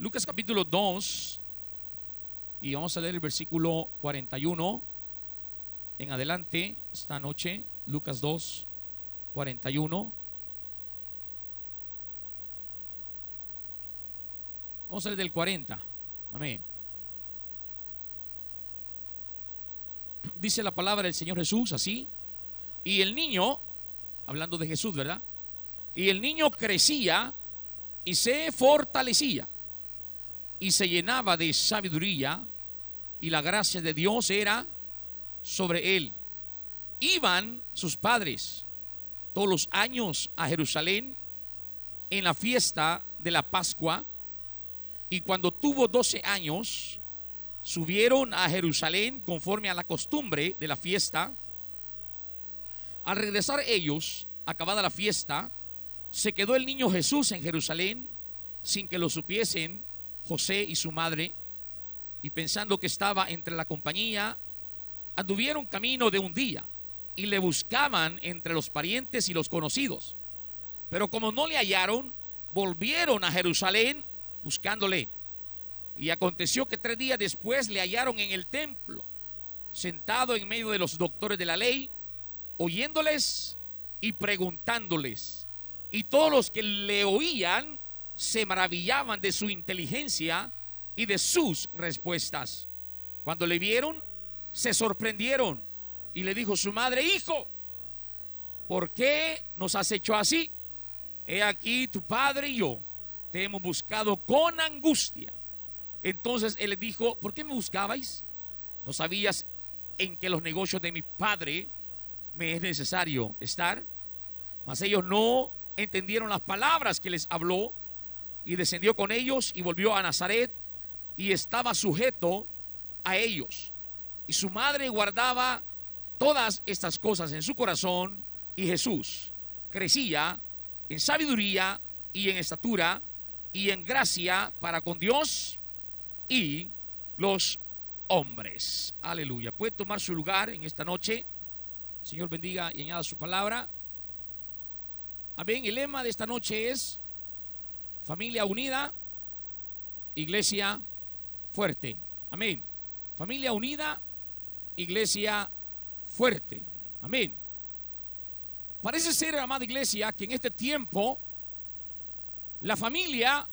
Lucas capítulo 2 y vamos a leer el versículo 41 en adelante esta noche, Lucas 2, 41. Vamos a leer del 40. Amén. Dice la palabra del Señor Jesús así. Y el niño, hablando de Jesús, ¿verdad? Y el niño crecía y se fortalecía y se llenaba de sabiduría y la gracia de Dios era sobre él. Iban sus padres todos los años a Jerusalén en la fiesta de la Pascua y cuando tuvo 12 años subieron a Jerusalén conforme a la costumbre de la fiesta. Al regresar ellos, acabada la fiesta, se quedó el niño Jesús en Jerusalén sin que lo supiesen José y su madre, y pensando que estaba entre la compañía, anduvieron camino de un día y le buscaban entre los parientes y los conocidos. Pero como no le hallaron, volvieron a Jerusalén buscándole. Y aconteció que tres días después le hallaron en el templo, sentado en medio de los doctores de la ley, oyéndoles y preguntándoles. Y todos los que le oían se maravillaban de su inteligencia y de sus respuestas. Cuando le vieron, se sorprendieron y le dijo su madre, hijo, ¿por qué nos has hecho así? He aquí tu padre y yo te hemos buscado con angustia. Entonces él le dijo, ¿por qué me buscabais? ¿No sabías en que los negocios de mi padre me es necesario estar? Mas ellos no entendieron las palabras que les habló y descendió con ellos y volvió a Nazaret y estaba sujeto a ellos. Y su madre guardaba todas estas cosas en su corazón y Jesús crecía en sabiduría y en estatura y en gracia para con Dios y los hombres. Aleluya. Puede tomar su lugar en esta noche. Señor bendiga y añada su palabra. Amén. El lema de esta noche es Familia unida, iglesia fuerte. Amén. Familia unida, iglesia fuerte. Amén. Parece ser, amada iglesia, que en este tiempo la familia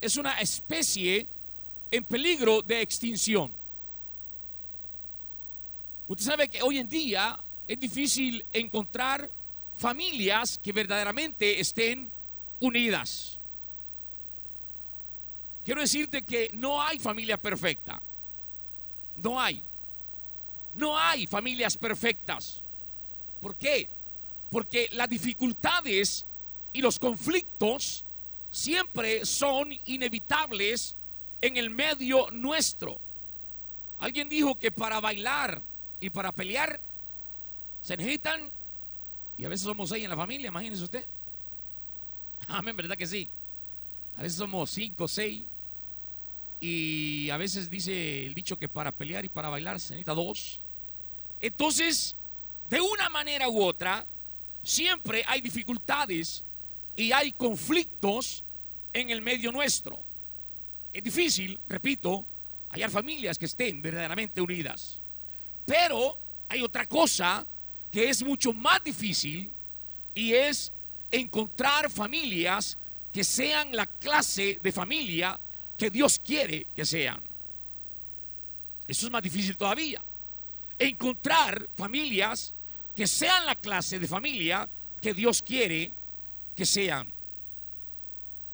es una especie en peligro de extinción. Usted sabe que hoy en día es difícil encontrar familias que verdaderamente estén unidas. Quiero decirte que no hay familia perfecta. No hay. No hay familias perfectas. ¿Por qué? Porque las dificultades y los conflictos siempre son inevitables en el medio nuestro. Alguien dijo que para bailar y para pelear se necesitan, y a veces somos seis en la familia, imagínese usted. Amén, ¿verdad que sí? A veces somos cinco, seis, y a veces dice el dicho que para pelear y para bailar se necesita dos. Entonces, de una manera u otra, siempre hay dificultades y hay conflictos en el medio nuestro. Es difícil, repito, hallar familias que estén verdaderamente unidas. Pero hay otra cosa que es mucho más difícil y es encontrar familias que sean la clase de familia que Dios quiere que sean. Eso es más difícil todavía. Encontrar familias que sean la clase de familia que Dios quiere que sean.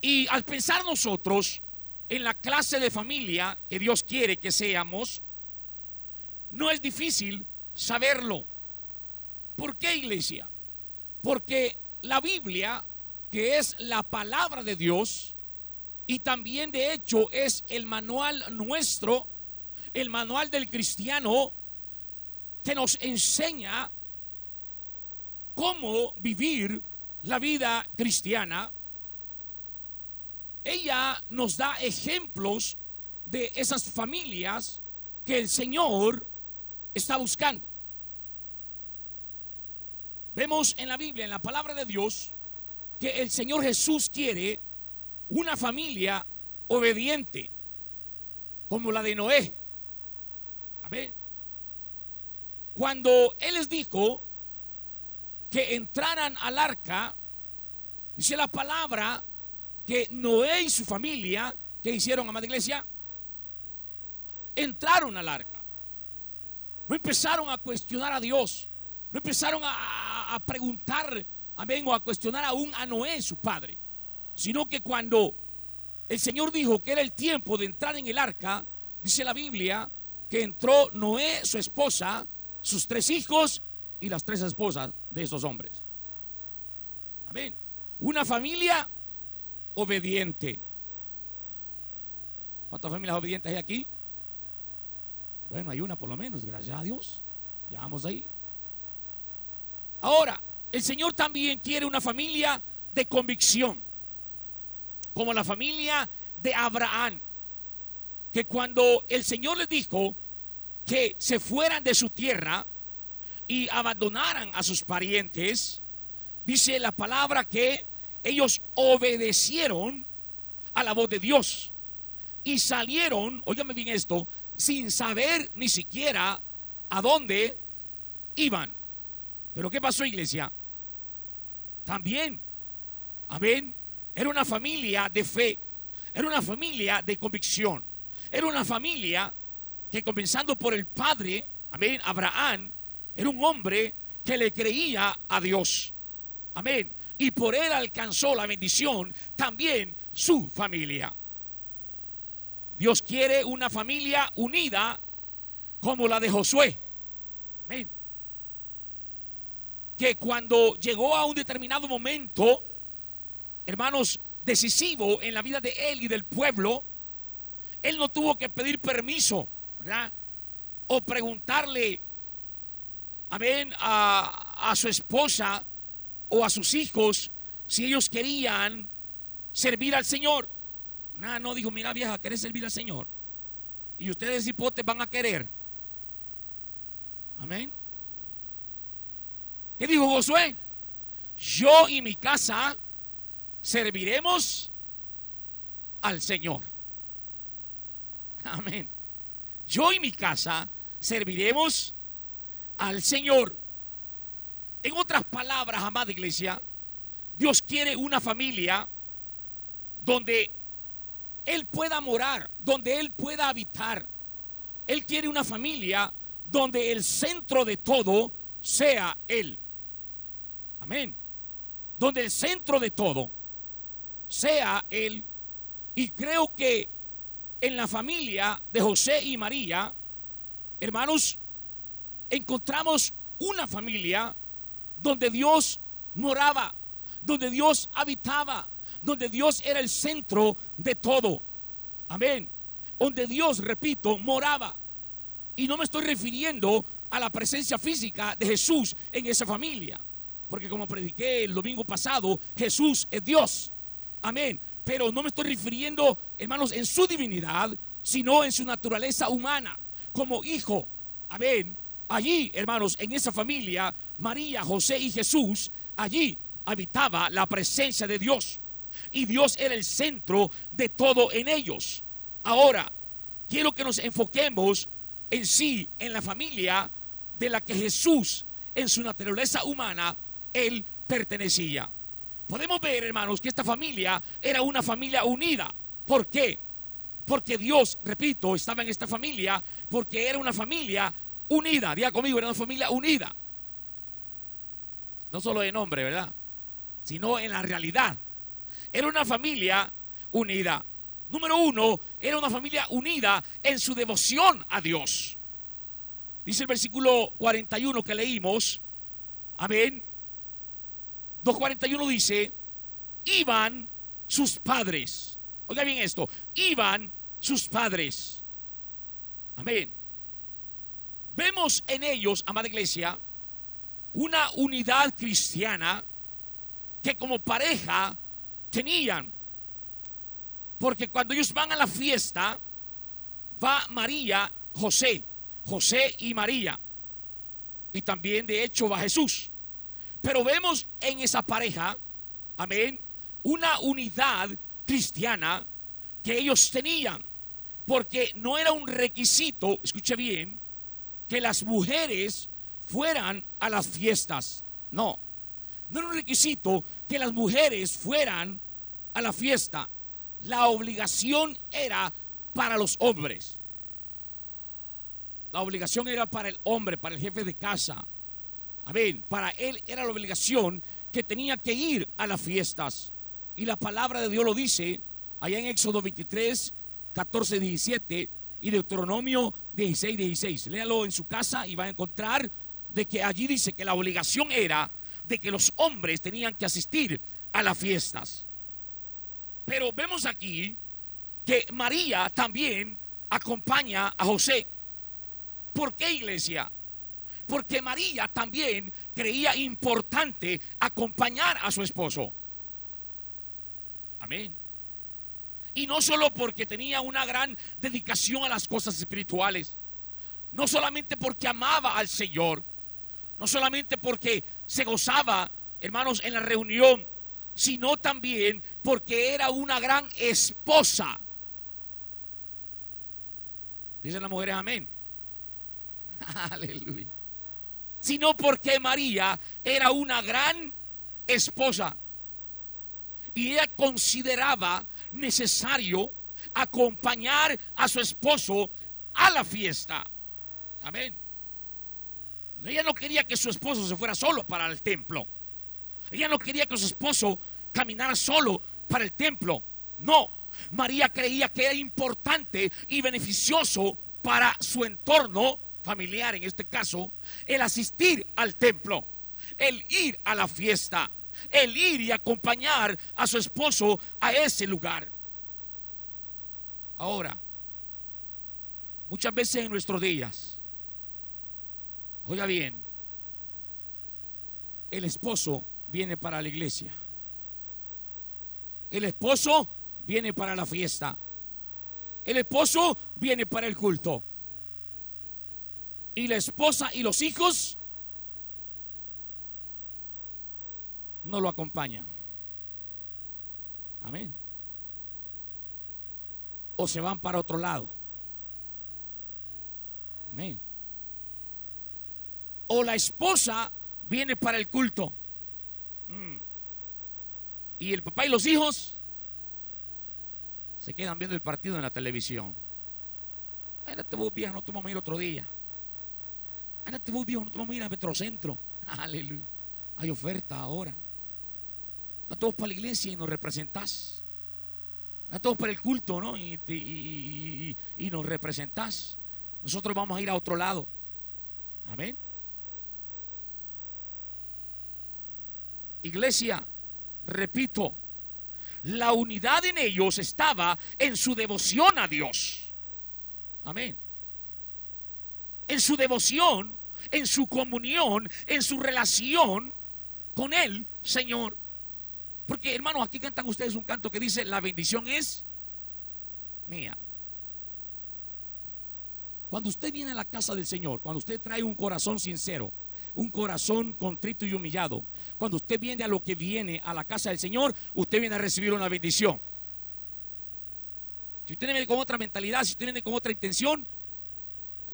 Y al pensar nosotros en la clase de familia que Dios quiere que seamos, no es difícil saberlo. ¿Por qué iglesia? Porque la Biblia, que es la palabra de Dios, y también de hecho es el manual nuestro, el manual del cristiano, que nos enseña cómo vivir la vida cristiana. Ella nos da ejemplos de esas familias que el Señor está buscando. Vemos en la Biblia, en la palabra de Dios, que el Señor Jesús quiere una familia obediente, como la de Noé. Amén. Cuando Él les dijo que entraran al arca, dice la palabra que Noé y su familia, que hicieron, amada iglesia? Entraron al arca. No empezaron a cuestionar a Dios. No empezaron a, a preguntar, amén, o a cuestionar aún a Noé, su padre. Sino que cuando el Señor dijo que era el tiempo de entrar en el arca, dice la Biblia que entró Noé, su esposa, sus tres hijos y las tres esposas de esos hombres. Amén. Una familia obediente. ¿Cuántas familias obedientes hay aquí? Bueno, hay una por lo menos, gracias a Dios. Ya vamos ahí. Ahora, el Señor también quiere una familia de convicción, como la familia de Abraham, que cuando el Señor les dijo que se fueran de su tierra y abandonaran a sus parientes, dice la palabra que ellos obedecieron a la voz de Dios y salieron, óigame bien esto, sin saber ni siquiera a dónde iban. Pero ¿qué pasó, iglesia? También, amén, era una familia de fe, era una familia de convicción, era una familia que comenzando por el padre, amén, Abraham, era un hombre que le creía a Dios. Amén. Y por él alcanzó la bendición también su familia. Dios quiere una familia unida como la de Josué. Amén. Que cuando llegó a un determinado momento, hermanos, decisivo en la vida de él y del pueblo, él no tuvo que pedir permiso, ¿verdad? O preguntarle, amén, a, su esposa o a sus hijos si ellos querían servir al Señor. Nada, no dijo, mira vieja, ¿querés servir al Señor? Y ustedes hipotes van a querer. Amén. ¿Qué dijo Josué? Yo y mi casa serviremos al Señor. Amén. Yo y mi casa serviremos al Señor. En otras palabras, amada iglesia, Dios quiere una familia donde Él pueda morar, donde Él pueda habitar. Él quiere una familia donde el centro de todo sea Él. Amén. Donde el centro de todo sea Él. Y creo que en la familia de José y María, hermanos, encontramos una familia donde Dios moraba, donde Dios habitaba, donde Dios era el centro de todo. Amén. Donde Dios, repito, moraba. Y no me estoy refiriendo a la presencia física de Jesús en esa familia. Porque como prediqué el domingo pasado, Jesús es Dios. Amén. Pero no me estoy refiriendo, hermanos, en su divinidad, sino en su naturaleza humana, como hijo. Amén. Allí, hermanos, en esa familia, María, José y Jesús, allí habitaba la presencia de Dios. Y Dios era el centro de todo en ellos. Ahora, quiero que nos enfoquemos en sí, en la familia de la que Jesús, en su naturaleza humana, él pertenecía. Podemos ver, hermanos, que esta familia era una familia unida. ¿Por qué? Porque Dios, repito, estaba en esta familia, porque era una familia unida. Diga conmigo, era una familia unida. No solo de nombre, ¿verdad? Sino en la realidad. Era una familia unida. Número uno, era una familia unida en su devoción a Dios. Dice el versículo 41 que leímos. Amén. 2.41 dice, iban sus padres. Oiga bien esto, iban sus padres. Amén. Vemos en ellos, amada iglesia, una unidad cristiana que como pareja tenían. Porque cuando ellos van a la fiesta, va María, José, José y María. Y también de hecho va Jesús. Pero vemos en esa pareja, amén, una unidad cristiana que ellos tenían, porque no era un requisito, escuche bien, que las mujeres fueran a las fiestas. No, no era un requisito que las mujeres fueran a la fiesta. La obligación era para los hombres. La obligación era para el hombre, para el jefe de casa. Amén. Para él era la obligación que tenía que ir a las fiestas. Y la palabra de Dios lo dice allá en Éxodo 23, 14, 17 y Deuteronomio 16, 16. Léalo en su casa y va a encontrar de que allí dice que la obligación era de que los hombres tenían que asistir a las fiestas. Pero vemos aquí que María también acompaña a José. ¿Por qué iglesia? Porque María también creía importante acompañar a su esposo. Amén. Y no solo porque tenía una gran dedicación a las cosas espirituales, no solamente porque amaba al Señor, no solamente porque se gozaba, hermanos, en la reunión, sino también porque era una gran esposa. Dicen las mujeres amén. Aleluya. Sino porque María era una gran esposa. Y ella consideraba necesario acompañar a su esposo a la fiesta. Amén. Ella no quería que su esposo se fuera solo para el templo. Ella no quería que su esposo caminara solo para el templo. No, María creía que era importante y beneficioso para su entorno familiar, en este caso, el asistir al templo, el ir a la fiesta, el ir y acompañar a su esposo a ese lugar. Ahora, muchas veces en nuestros días, oiga bien, el esposo viene para la iglesia. El esposo viene para la fiesta. El esposo viene para el culto. Y la esposa y los hijos no lo acompañan. Amén. O se van para otro lado. Amén. O la esposa viene para el culto. Mm. Y el papá y los hijos se quedan viendo el partido en la televisión. Ándate vos vieja, no te vamos a ir otro día. Ándate vos viejo, no te vamos a ir a Metrocentro. Aleluya. Hay oferta ahora. No todos para la iglesia y nos representás. No todos para el culto, ¿no? Y, y nos representás. Nosotros vamos a ir a otro lado. Amén. Iglesia, repito, la unidad en ellos estaba en su devoción a Dios. Amén. En su devoción, en su comunión, en su relación con el Señor. Porque hermanos, aquí cantan ustedes un canto que dice, la bendición es mía. Cuando usted viene a la casa del Señor, cuando usted trae un corazón sincero, un corazón contrito y humillado. Cuando usted viene a lo que viene a la casa del Señor, usted viene a recibir una bendición. Si usted viene con otra mentalidad, si usted viene con otra intención,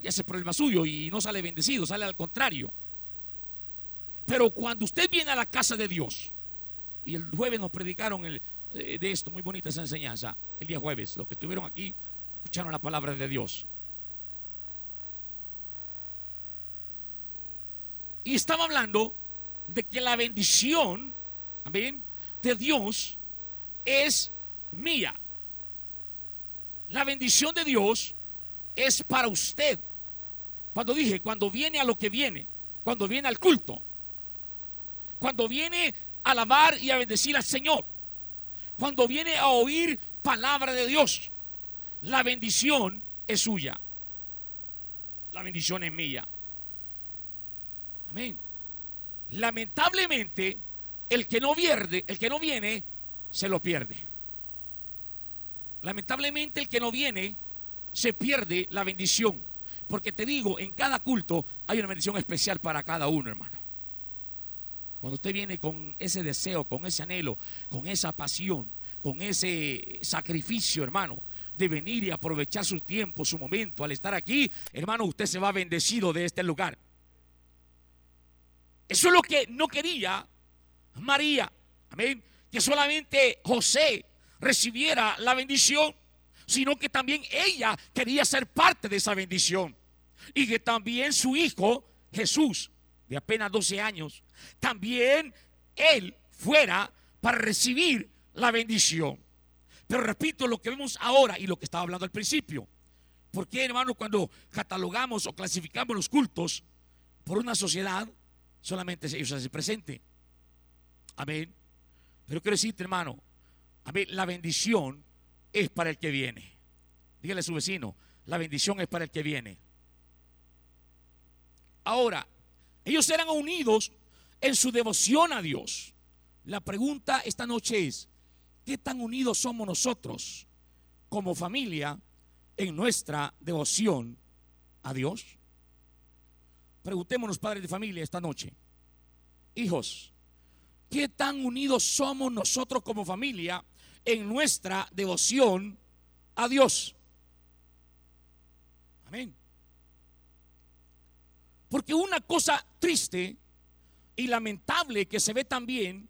ya es problema suyo y no sale bendecido, sale al contrario. Pero cuando usted viene a la casa de Dios, y el jueves nos predicaron eh, de esto, muy bonita esa enseñanza, el día jueves, los que estuvieron aquí escucharon la palabra de Dios. Y estaba hablando de que la bendición, amén, de Dios es mía. La bendición de Dios es para usted. Cuando dije, cuando viene a lo que viene, cuando viene al culto, cuando viene a alabar y a bendecir al Señor, cuando viene a oír palabra de Dios, la bendición es suya. La bendición es mía. Amén. Lamentablemente, el que no viene, el que no viene, se lo pierde. Lamentablemente, el que no viene, se pierde la bendición. Porque te digo, en cada culto hay una bendición especial para cada uno, hermano. Cuando usted viene con ese deseo, con ese anhelo, con esa pasión, con ese sacrificio, hermano, de venir y aprovechar su tiempo, su momento, al estar aquí, hermano, usted se va bendecido de este lugar. Eso es lo que no quería María. Amén. Que solamente José recibiera la bendición, sino que también ella quería ser parte de esa bendición. Y que también su hijo, Jesús, de apenas 12 años, también él fuera para recibir la bendición. Pero repito lo que vemos ahora y lo que estaba hablando al principio. Porque, hermanos, cuando catalogamos o clasificamos los cultos por una sociedad, solamente ellos se hacen presente. Amén. Pero quiero decirte, hermano, amén, la bendición es para el que viene. Dígale a su vecino, la bendición es para el que viene. Ahora, ellos serán unidos en su devoción a Dios. La pregunta esta noche es, ¿qué tan unidos somos nosotros como familia en nuestra devoción a Dios? Preguntémonos, padres de familia, esta noche. Hijos, ¿qué tan unidos somos nosotros como familia en nuestra devoción a Dios? Amén. Porque una cosa triste y lamentable que se ve también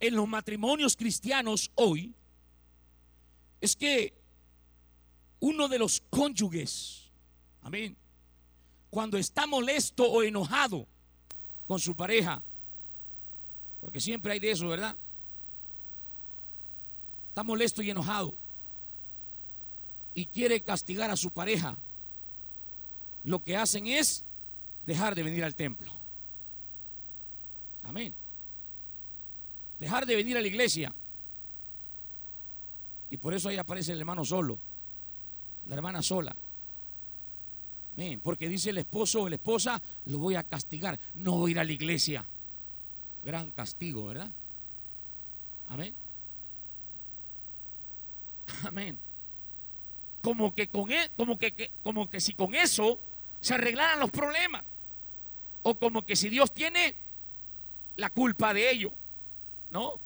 en los matrimonios cristianos hoy es que uno de los cónyuges, amén, cuando está molesto o enojado con su pareja, porque siempre hay de eso, ¿verdad? Está molesto y enojado y quiere castigar a su pareja. Lo que hacen es dejar de venir al templo. Amén. Dejar de venir a la iglesia. Y por eso ahí aparece el hermano solo, la hermana sola. Amén. Porque dice el esposo o la esposa, lo voy a castigar, no voy a ir a la iglesia. Gran castigo, ¿verdad? Amén. Amén. Como que con e, como que, como que si con eso se arreglaran los problemas. O como que si Dios tiene la culpa de ello. No.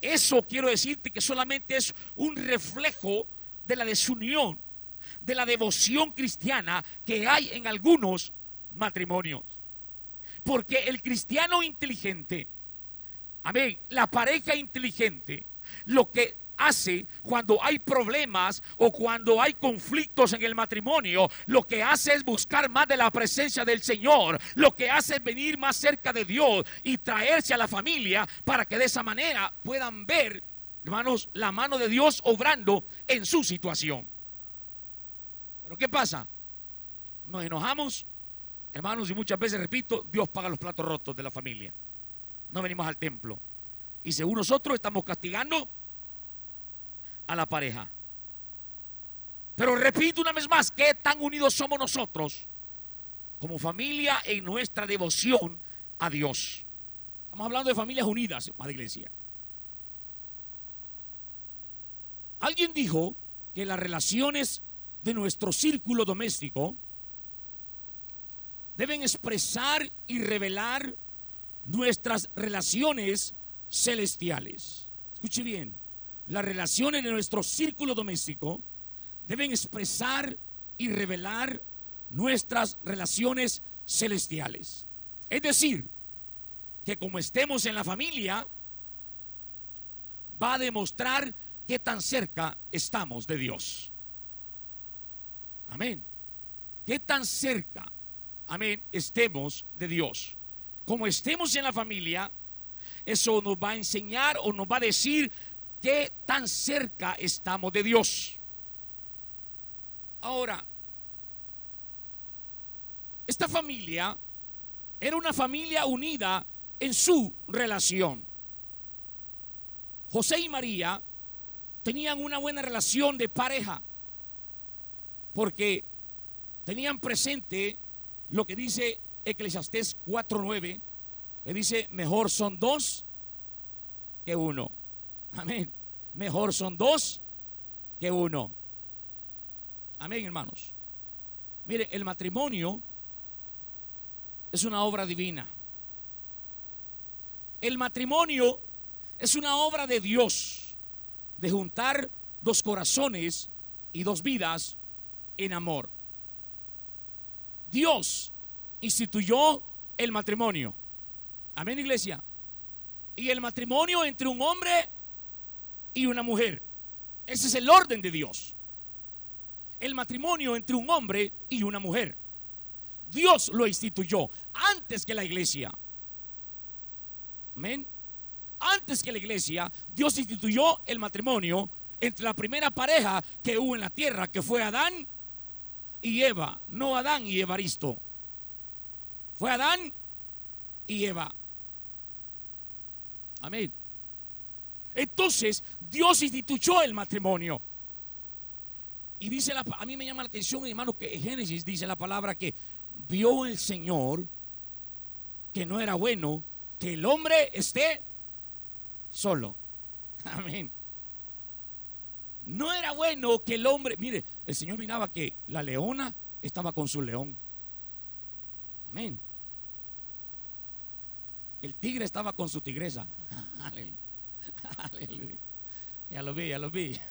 Eso quiero decirte que solamente es un reflejo de la desunión, de la devoción cristiana que hay en algunos matrimonios. Porque el cristiano inteligente, amén, la pareja inteligente, lo que hace cuando hay problemas o cuando hay conflictos en el matrimonio, lo que hace es buscar más de la presencia del Señor, lo que hace es venir más cerca de Dios y traerse a la familia para que de esa manera puedan ver, hermanos, la mano de Dios obrando en su situación. Pero ¿qué pasa? Nos enojamos, hermanos, y muchas veces, repito, Dios paga los platos rotos de la familia. No venimos al templo. Y según nosotros estamos castigando a la pareja. Pero repito una vez más, ¿qué tan unidos somos nosotros como familia en nuestra devoción a Dios? Estamos hablando de familias unidas, la iglesia. Alguien dijo que las relaciones de nuestro círculo doméstico deben expresar y revelar nuestras relaciones celestiales. Escuche bien las relaciones de nuestro círculo doméstico deben expresar y revelar nuestras relaciones celestiales. Es decir, que como estemos en la familia, va a demostrar qué tan cerca estamos de Dios. Amén. Qué tan cerca, amén, estemos de Dios. Como estemos en la familia, eso nos va a enseñar o nos va a decir qué tan cerca estamos de Dios. Ahora, esta familia era una familia unida en su relación. José y María tenían una buena relación de pareja porque tenían presente lo que dice Eclesiastés 4:9, que dice, mejor son dos que uno. Amén. Mejor son dos que uno. Amén, hermanos. Mire, el matrimonio es una obra divina. El matrimonio es una obra de Dios. de juntar dos corazones y dos vidas en amor. Dios instituyó el matrimonio. Amén, iglesia. Y el matrimonio entre un hombre y una mujer. Ese es el orden de Dios. El matrimonio entre un hombre y una mujer. Dios lo instituyó antes que la iglesia. Amén. Antes que la iglesia, Dios instituyó el matrimonio entre la primera pareja que hubo en la tierra, que fue Adán y Eva, no Adán y Evaristo. Fue Adán y Eva. Amén. Entonces, Dios instituyó el matrimonio. Y dice la, a mí me llama la atención, hermano, que en Génesis dice la palabra que vio el Señor que no era bueno que el hombre esté solo. Amén. No era bueno que el hombre, mire, el Señor miraba que la leona estaba con su león. Amén. El tigre estaba con su tigresa. Aleluya. Ya lo vi, ya lo vi.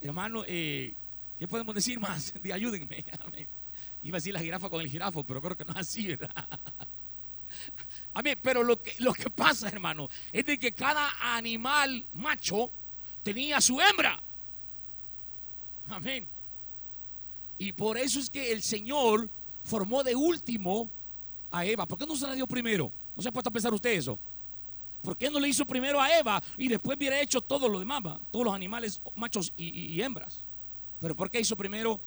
Hermano, eh, ¿qué podemos decir más? Ayúdenme. Iba a decir la jirafa con el jirafo, pero creo que no es así, ¿verdad? Amén. Pero lo que, lo que pasa, hermano, es de que cada animal macho tenía su hembra. Amén. Y por eso es que el Señor formó de último a Eva. ¿Por qué no se la dio primero? ¿No se ha puesto a pensar usted eso? ¿Por qué no le hizo primero a Eva y después hubiera hecho todo lo demás? Todos los animales, machos y, hembras. Pero ¿por qué hizo primero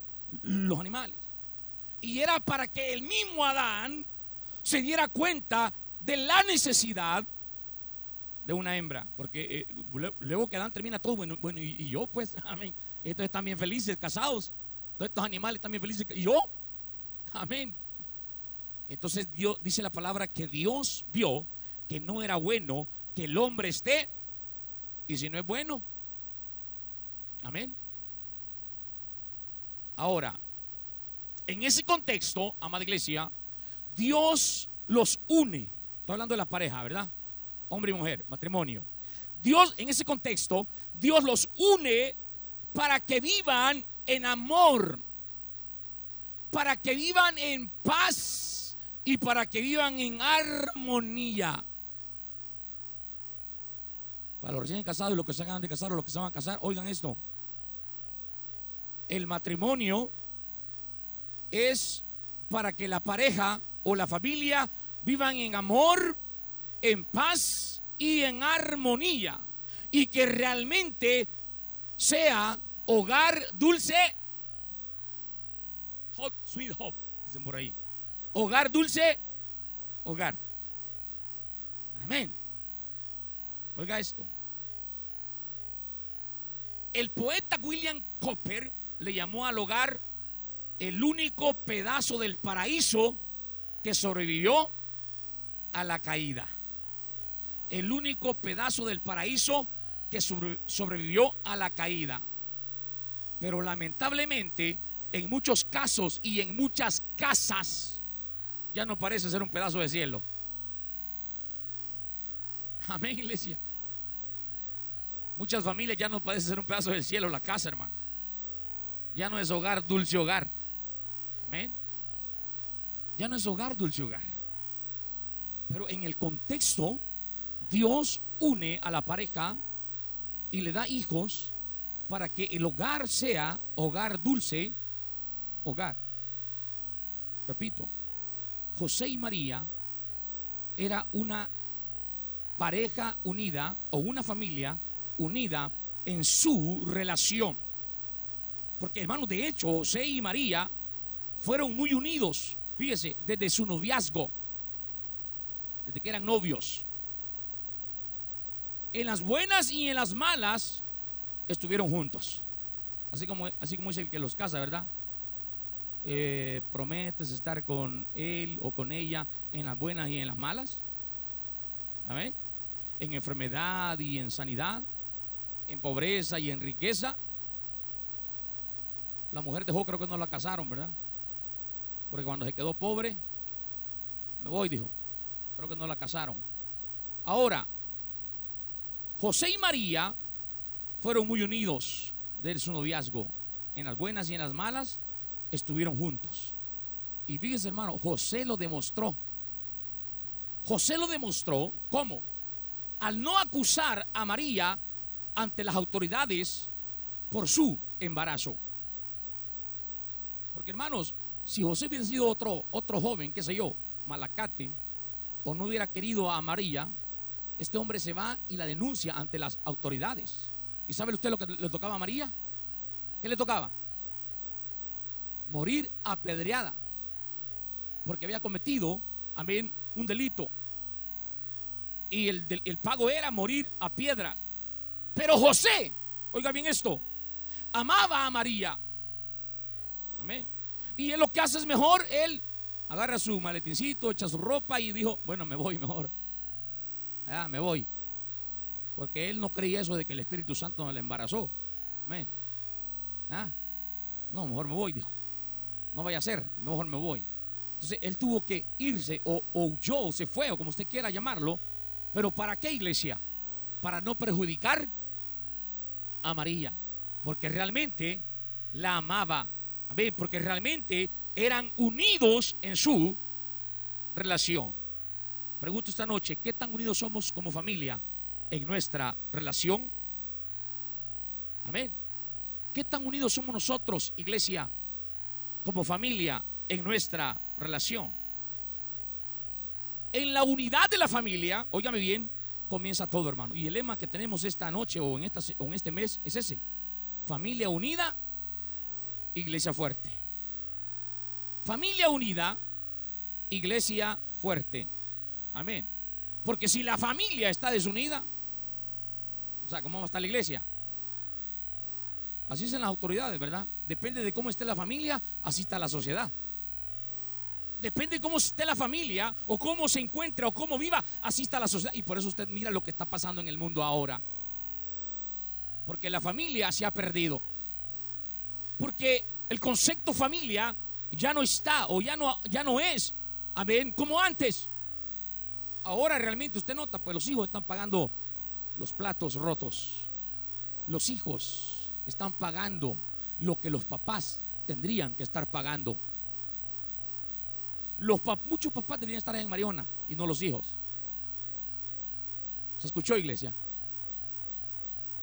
los animales? Y era para que el mismo Adán se diera cuenta de la necesidad de una hembra. Porque eh, luego que Adán termina todo, bueno, bueno y, yo pues, amén. Estos están bien felices, casados. Todos estos animales están bien felices. ¿Y yo? Amén. Entonces Dios dice la palabra que Dios vio que no era bueno que el hombre esté. Y si no es bueno, amén. Ahora, en ese contexto, amada iglesia, Dios los une. Estoy hablando de la pareja, ¿verdad? Hombre y mujer, matrimonio. Dios, en ese contexto, Dios los une para que vivan en amor, para que vivan en paz y para que vivan en armonía. Para los recién casados y los que se acaban de casar o los que se van a casar, oigan esto. El matrimonio es para que la pareja o la familia vivan en amor, en paz y en armonía. Y que realmente sea hogar dulce. Hot, sweet hope, dicen por ahí. Hogar dulce, hogar. Amén. Oiga esto. El poeta William Copper le llamó al hogar el único pedazo del paraíso que sobrevivió a la caída. El único pedazo del paraíso que sobrevivió a la caída. Pero lamentablemente, en muchos casos y en muchas casas, ya no parece ser un pedazo de cielo. Amén, iglesia. Muchas familias ya no parece ser un pedazo del cielo la casa, hermano. Ya no es hogar, dulce hogar. Amén. Ya no es hogar, dulce hogar. Pero en el contexto, Dios une a la pareja y le da hijos para que el hogar sea hogar dulce, hogar. Repito, José y María era una pareja unida o una familia unida en su relación. Porque hermanos, de hecho, José y María fueron muy unidos, fíjese, desde su noviazgo, desde que eran novios. En las buenas y en las malas estuvieron juntos. Así como, así como es el que los casa, ¿verdad? Eh, prometes estar con él o con ella en las buenas y en las malas. Amén. En enfermedad y en sanidad en pobreza y en riqueza. La mujer dejó, creo que no la casaron, ¿verdad? Porque cuando se quedó pobre, me voy, dijo. Creo que no la casaron. Ahora, José y María fueron muy unidos de su noviazgo. En las buenas y en las malas estuvieron juntos. Y fíjese, hermano, José lo demostró. José lo demostró, ¿cómo? Al no acusar a María ante las autoridades por su embarazo. Porque hermanos, si José hubiera sido otro, otro joven, qué sé yo, Malacate, o no hubiera querido a María, este hombre se va y la denuncia ante las autoridades. ¿Y sabe usted lo que le tocaba a María? ¿Qué le tocaba? Morir apedreada. Porque había cometido, amén, un delito. Y el, el pago era morir a piedras. Pero José, oiga bien esto, amaba a María. Amén. Y él lo que hace es mejor, él agarra su maletincito, echa su ropa y dijo, bueno, me voy mejor. Ah, me voy. Porque él no creía eso de que el Espíritu Santo le embarazó. Amén. Ah, no, mejor me voy, dijo. No vaya a ser, mejor me voy. Entonces él tuvo que irse o, o huyó o se fue o como usted quiera llamarlo. Pero ¿para qué iglesia? Para no perjudicar a María. Porque realmente la amaba. Porque realmente eran unidos en su relación. Pregunto esta noche, ¿qué tan unidos somos como familia en nuestra relación? Amén. ¿Qué tan unidos somos nosotros, iglesia, como familia en nuestra relación? En la unidad de la familia, óigame bien, comienza todo, hermano. Y el lema que tenemos esta noche o en, esta, en este mes es ese. Familia unida, iglesia fuerte. Familia unida, iglesia fuerte. Amén. Porque si la familia está desunida, o sea, ¿cómo va a estar la iglesia? Así son las autoridades, ¿verdad? Depende de cómo esté la familia, así está la sociedad. Depende de cómo esté la familia, o cómo se encuentre, o cómo viva, así está la sociedad. Y por eso usted mira lo que está pasando en el mundo ahora. Porque la familia se ha perdido. Porque el concepto familia ya no está o ya no, ya no es, amén, como antes. Ahora realmente usted nota, pues los hijos están pagando los platos rotos. Los hijos están pagando lo que los papás tendrían que estar pagando. Los muchos papás deberían estar en Mariona y no los hijos. ¿Se escuchó, iglesia?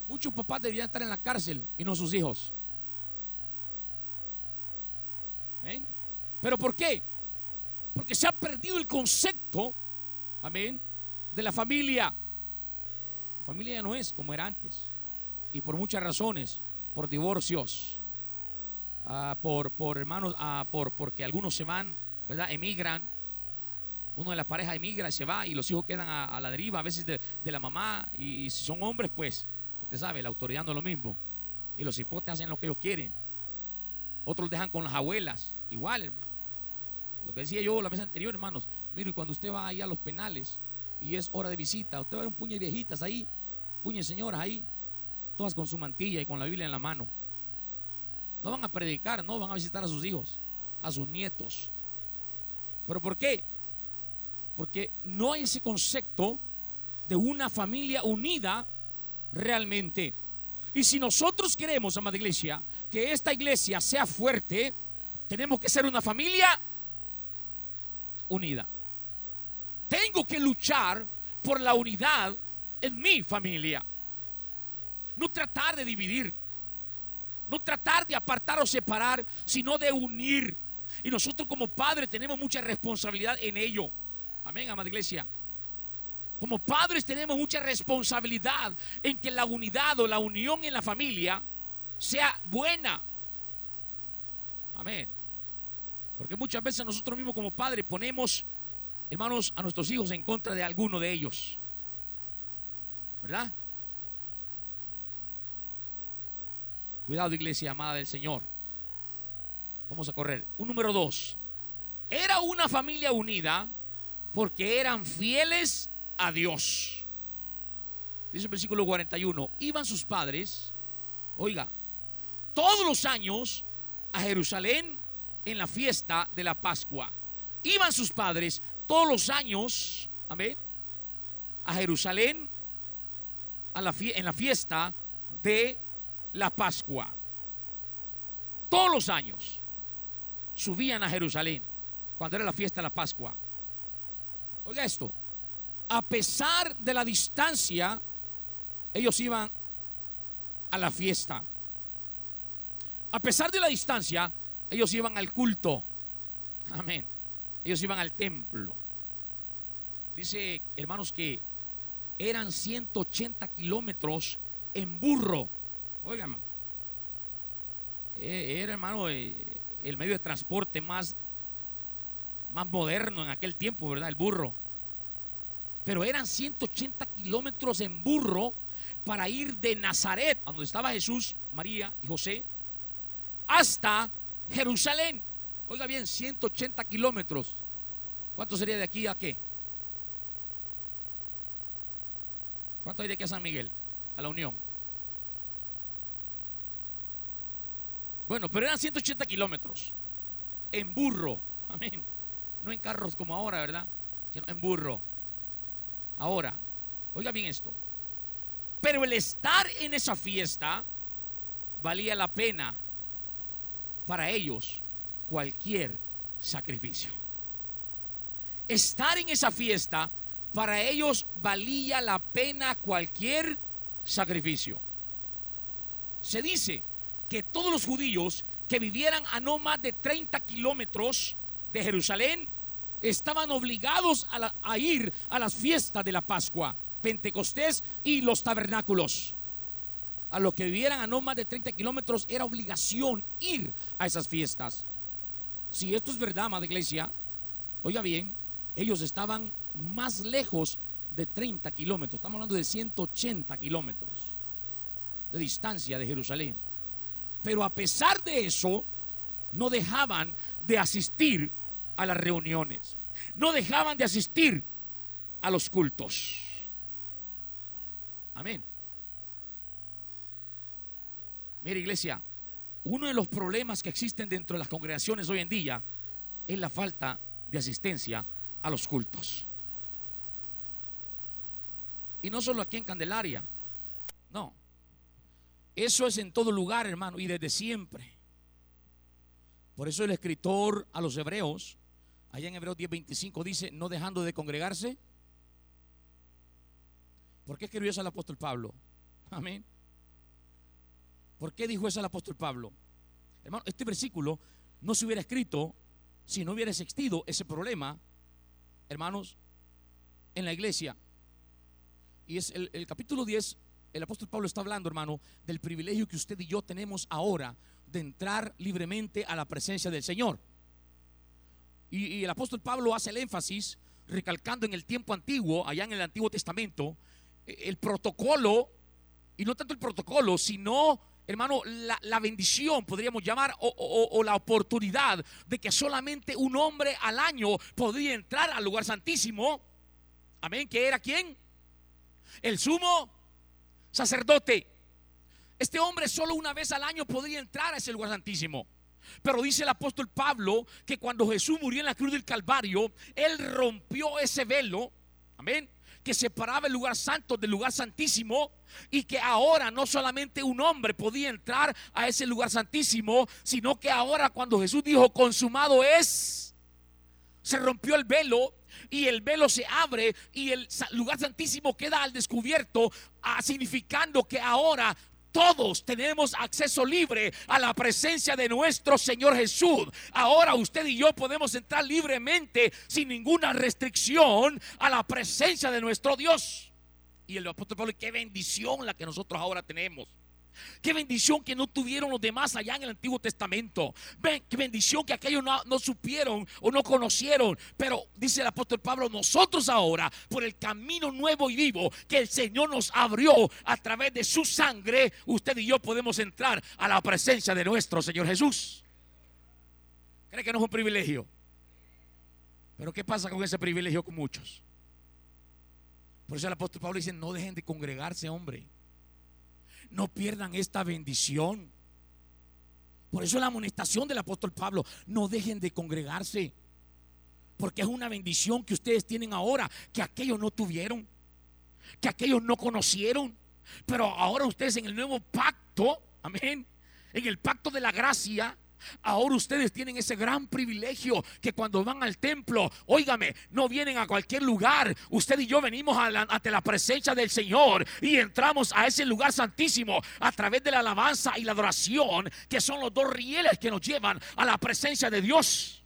Muchos papás deberían estar en la cárcel y no sus hijos. ¿Amén? ¿Pero por qué? Porque se ha perdido el concepto, amén, de la familia. La familia ya no es como era antes. Y por muchas razones, por divorcios, ah, por, por hermanos, ah, por, porque algunos se van, ¿verdad? Emigran. Uno de las parejas emigra y se va y los hijos quedan a, la deriva, a veces de, la mamá. Y, si son hombres, pues, usted sabe, la autoridad no es lo mismo. Y los hipotes hacen lo que ellos quieren. Otros dejan con las abuelas. Igual, hermano. Lo que decía yo la vez anterior, hermanos. Mire, cuando usted va ahí a los penales y es hora de visita, usted va a ver un puño de viejitas ahí, puño de señoras ahí, todas con su mantilla y con la Biblia en la mano. No van a predicar, no, van a visitar a sus hijos, a sus nietos. ¿Pero por qué? Porque no hay ese concepto de una familia unida realmente. Y si nosotros queremos, amada iglesia, que esta iglesia sea fuerte, tenemos que ser una familia unida. Tengo que luchar por la unidad en mi familia. No tratar de dividir. No tratar de apartar o separar, sino de unir. Y nosotros como padres tenemos mucha responsabilidad en ello. Amén, amada iglesia. Como padres tenemos mucha responsabilidad en que la unidad o la unión en la familia sea buena. Amén. Porque muchas veces nosotros mismos como padres ponemos, hermanos, a nuestros hijos en contra de alguno de ellos. ¿Verdad? Cuidado, iglesia amada del Señor. Vamos a correr. Un número dos. Era una familia unida porque eran fieles a Dios. Dice el versículo 41, iban sus padres, oiga, todos los años a Jerusalén en la fiesta de la Pascua. Iban sus padres todos los años, amén, a Jerusalén en la fiesta de la Pascua. Todos los años subían a Jerusalén cuando era la fiesta de la Pascua. Oiga esto, a pesar de la distancia, ellos iban a la fiesta. A pesar de la distancia, ellos iban al culto. Amén. Ellos iban al templo. Dice, hermanos, que eran 180 kilómetros en burro. Oigan, eh, era, hermano, eh, el medio de transporte más, más moderno en aquel tiempo, ¿verdad? El burro. Pero eran 180 kilómetros en burro para ir de Nazaret, donde estaba Jesús, María y José, hasta Jerusalén. Oiga bien, 180 kilómetros. ¿Cuánto sería de aquí a qué? ¿Cuánto hay de aquí a San Miguel? A la Unión. Bueno, pero eran 180 kilómetros. En burro. Amén. No en carros como ahora, ¿verdad? Sino en burro. Ahora, oiga bien esto. Pero el estar en esa fiesta valía la pena para ellos cualquier sacrificio. Estar en esa fiesta para ellos valía la pena cualquier sacrificio. Se dice que todos los judíos que vivieran a no más de 30 kilómetros de Jerusalén estaban obligados a, ir a las fiestas de la Pascua, Pentecostés y los tabernáculos. A los que vivieran a no más de 30 kilómetros era obligación ir a esas fiestas. Si esto es verdad, amada iglesia, oiga bien, ellos estaban más lejos de 30 kilómetros. Estamos hablando de 180 kilómetros de distancia de Jerusalén. Pero a pesar de eso, no dejaban de asistir a las reuniones. No dejaban de asistir a los cultos. Amén. Mira iglesia, uno de los problemas que existen dentro de las congregaciones hoy en día es la falta de asistencia a los cultos. Y no solo aquí en Candelaria, no. Eso es en todo lugar, hermano, y desde siempre. Por eso el escritor a los hebreos, allá en Hebreos 10:25, dice, no dejando de congregarse. ¿Por qué escribió eso el apóstol Pablo? Amén. ¿Por qué dijo eso el apóstol Pablo? Hermano, este versículo no se hubiera escrito si no hubiera existido ese problema, hermanos, en la iglesia. Y es el, el capítulo 10 el apóstol Pablo está hablando, hermano, del privilegio que usted y yo tenemos ahora de entrar libremente a la presencia del Señor. Y, el apóstol Pablo hace el énfasis, recalcando en el tiempo antiguo, allá en el Antiguo Testamento, e, el protocolo, y no tanto el protocolo, sino, hermano, la, bendición, podríamos llamar, o, la oportunidad de que solamente un hombre al año podría entrar al lugar santísimo. Amén, que era quién? El sumo sacerdote. Este hombre solo una vez al año podría entrar a ese lugar santísimo. Pero dice el apóstol Pablo que cuando Jesús murió en la cruz del Calvario, él rompió ese velo, amén, que separaba el lugar santo del lugar santísimo y que ahora no solamente un hombre podía entrar a ese lugar santísimo, sino que ahora cuando Jesús dijo consumado es, se rompió el velo y el velo se abre y el lugar santísimo queda al descubierto, ah, significando que ahora todos tenemos acceso libre a la presencia de nuestro Señor Jesús. Ahora usted y yo podemos entrar libremente sin ninguna restricción a la presencia de nuestro Dios. Y el apóstol Pablo, qué bendición la que nosotros ahora tenemos. Qué bendición que no tuvieron los demás allá en el Antiguo Testamento. Ven, qué bendición que aquellos no, supieron o no conocieron. Pero dice el apóstol Pablo, nosotros ahora, por el camino nuevo y vivo que el Señor nos abrió a través de su sangre, usted y yo podemos entrar a la presencia de nuestro Señor Jesús. ¿Cree que no es un privilegio? Pero ¿qué pasa con ese privilegio con muchos? Por eso el apóstol Pablo dice, no dejen de congregarse, hombre no pierdan esta bendición. Por eso la amonestación del apóstol Pablo, no dejen de congregarse, porque es una bendición que ustedes tienen ahora, que aquellos no tuvieron, que aquellos no conocieron, Pero ahora ustedes en el nuevo pacto, amén, en el pacto de la gracia, Ahora ustedes tienen ese gran privilegio que cuando van al templo, óigame, no vienen a cualquier lugar. Usted y yo venimos ante la presencia del Señor y entramos a ese lugar santísimo a través de la alabanza y la adoración, que son los dos rieles que nos llevan a la presencia de Dios.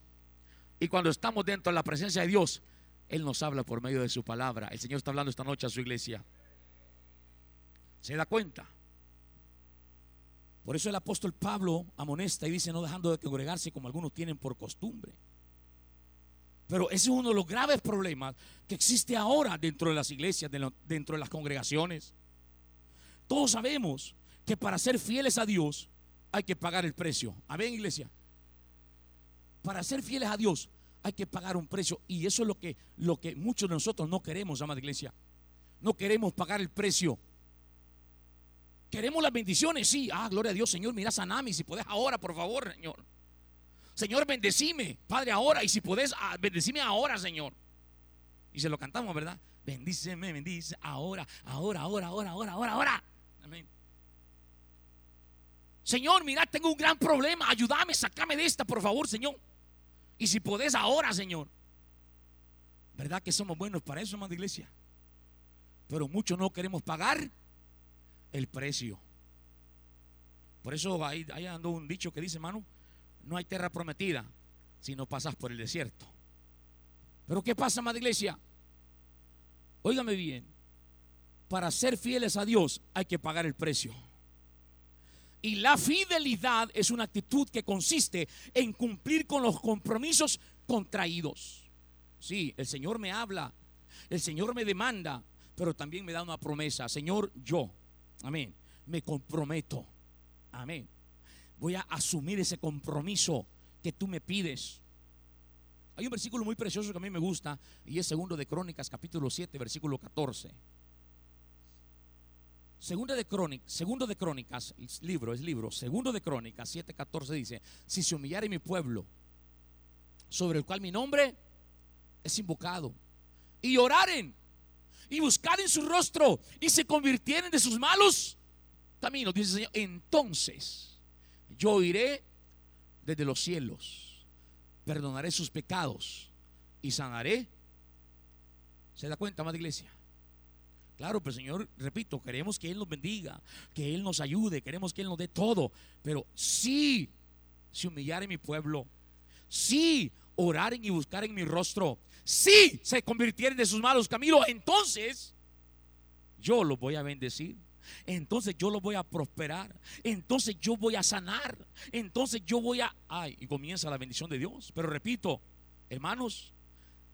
Y cuando estamos dentro de la presencia de Dios, Él nos habla por medio de su palabra. El Señor está hablando esta noche a su iglesia. ¿Se da cuenta? Por eso el apóstol Pablo amonesta y dice, no dejando de congregarse como algunos tienen por costumbre. Pero ese es uno de los graves problemas que existe ahora dentro de las iglesias, dentro de las congregaciones. Todos sabemos que para ser fieles a Dios hay que pagar el precio. Amén, iglesia. Para ser fieles a Dios hay que pagar un precio. Y eso es lo que, lo que muchos de nosotros no queremos, amada iglesia. No queremos pagar el precio Queremos las bendiciones, sí. Ah, gloria a Dios, Señor, mira sanami, si puedes ahora, por favor, Señor. Señor, bendecime, Padre, ahora. Y si puedes, ah, bendecime ahora, Señor. Y se lo cantamos, ¿verdad? Bendíceme, bendice ahora, ahora, ahora, ahora, ahora, ahora, ahora. Amén. Señor, mira, tengo un gran problema. Ayúdame, sacame de esta, por favor, Señor. Y si podés ahora, Señor. ¿Verdad que somos buenos para eso, hermano iglesia? Pero muchos no queremos pagar el precio. Por eso ahí, ahí un dicho que dice, hermano, no hay tierra prometida si no pasas por el desierto. Pero ¿qué pasa, madre iglesia? Óigame bien, para ser fieles a Dios hay que pagar el precio. Y la fidelidad es una actitud que consiste en cumplir con los compromisos contraídos. Sí, el Señor me habla, el Señor me demanda, pero también me da una promesa. Señor, yo Amén. Me comprometo. Amén. Voy a asumir ese compromiso que tú me pides. Hay un versículo muy precioso que a mí me gusta y es segundo de Crónicas capítulo 7 versículo 14. Segundo de Crónicas, segundo de Crónicas, libro es libro, segundo de Crónicas 7:14 dice, si se humillare mi pueblo, sobre el cual mi nombre es invocado, y oraren y buscar en su rostro y se convirtieren de sus malos caminos, dice el Señor, entonces yo iré desde los cielos, perdonaré sus pecados y sanaré. ¿Se da cuenta, más iglesia? Claro, pero Señor, repito, queremos que Él nos bendiga, que Él nos ayude, queremos que Él nos dé todo. Pero si se humillar en mi pueblo, si oraren y buscar en mi rostro, si se convirtieren de sus malos caminos, entonces yo los voy a bendecir. Entonces yo los voy a prosperar. Entonces yo voy a sanar. Entonces yo voy a... Ay, y comienza la bendición de Dios. Pero repito, hermanos,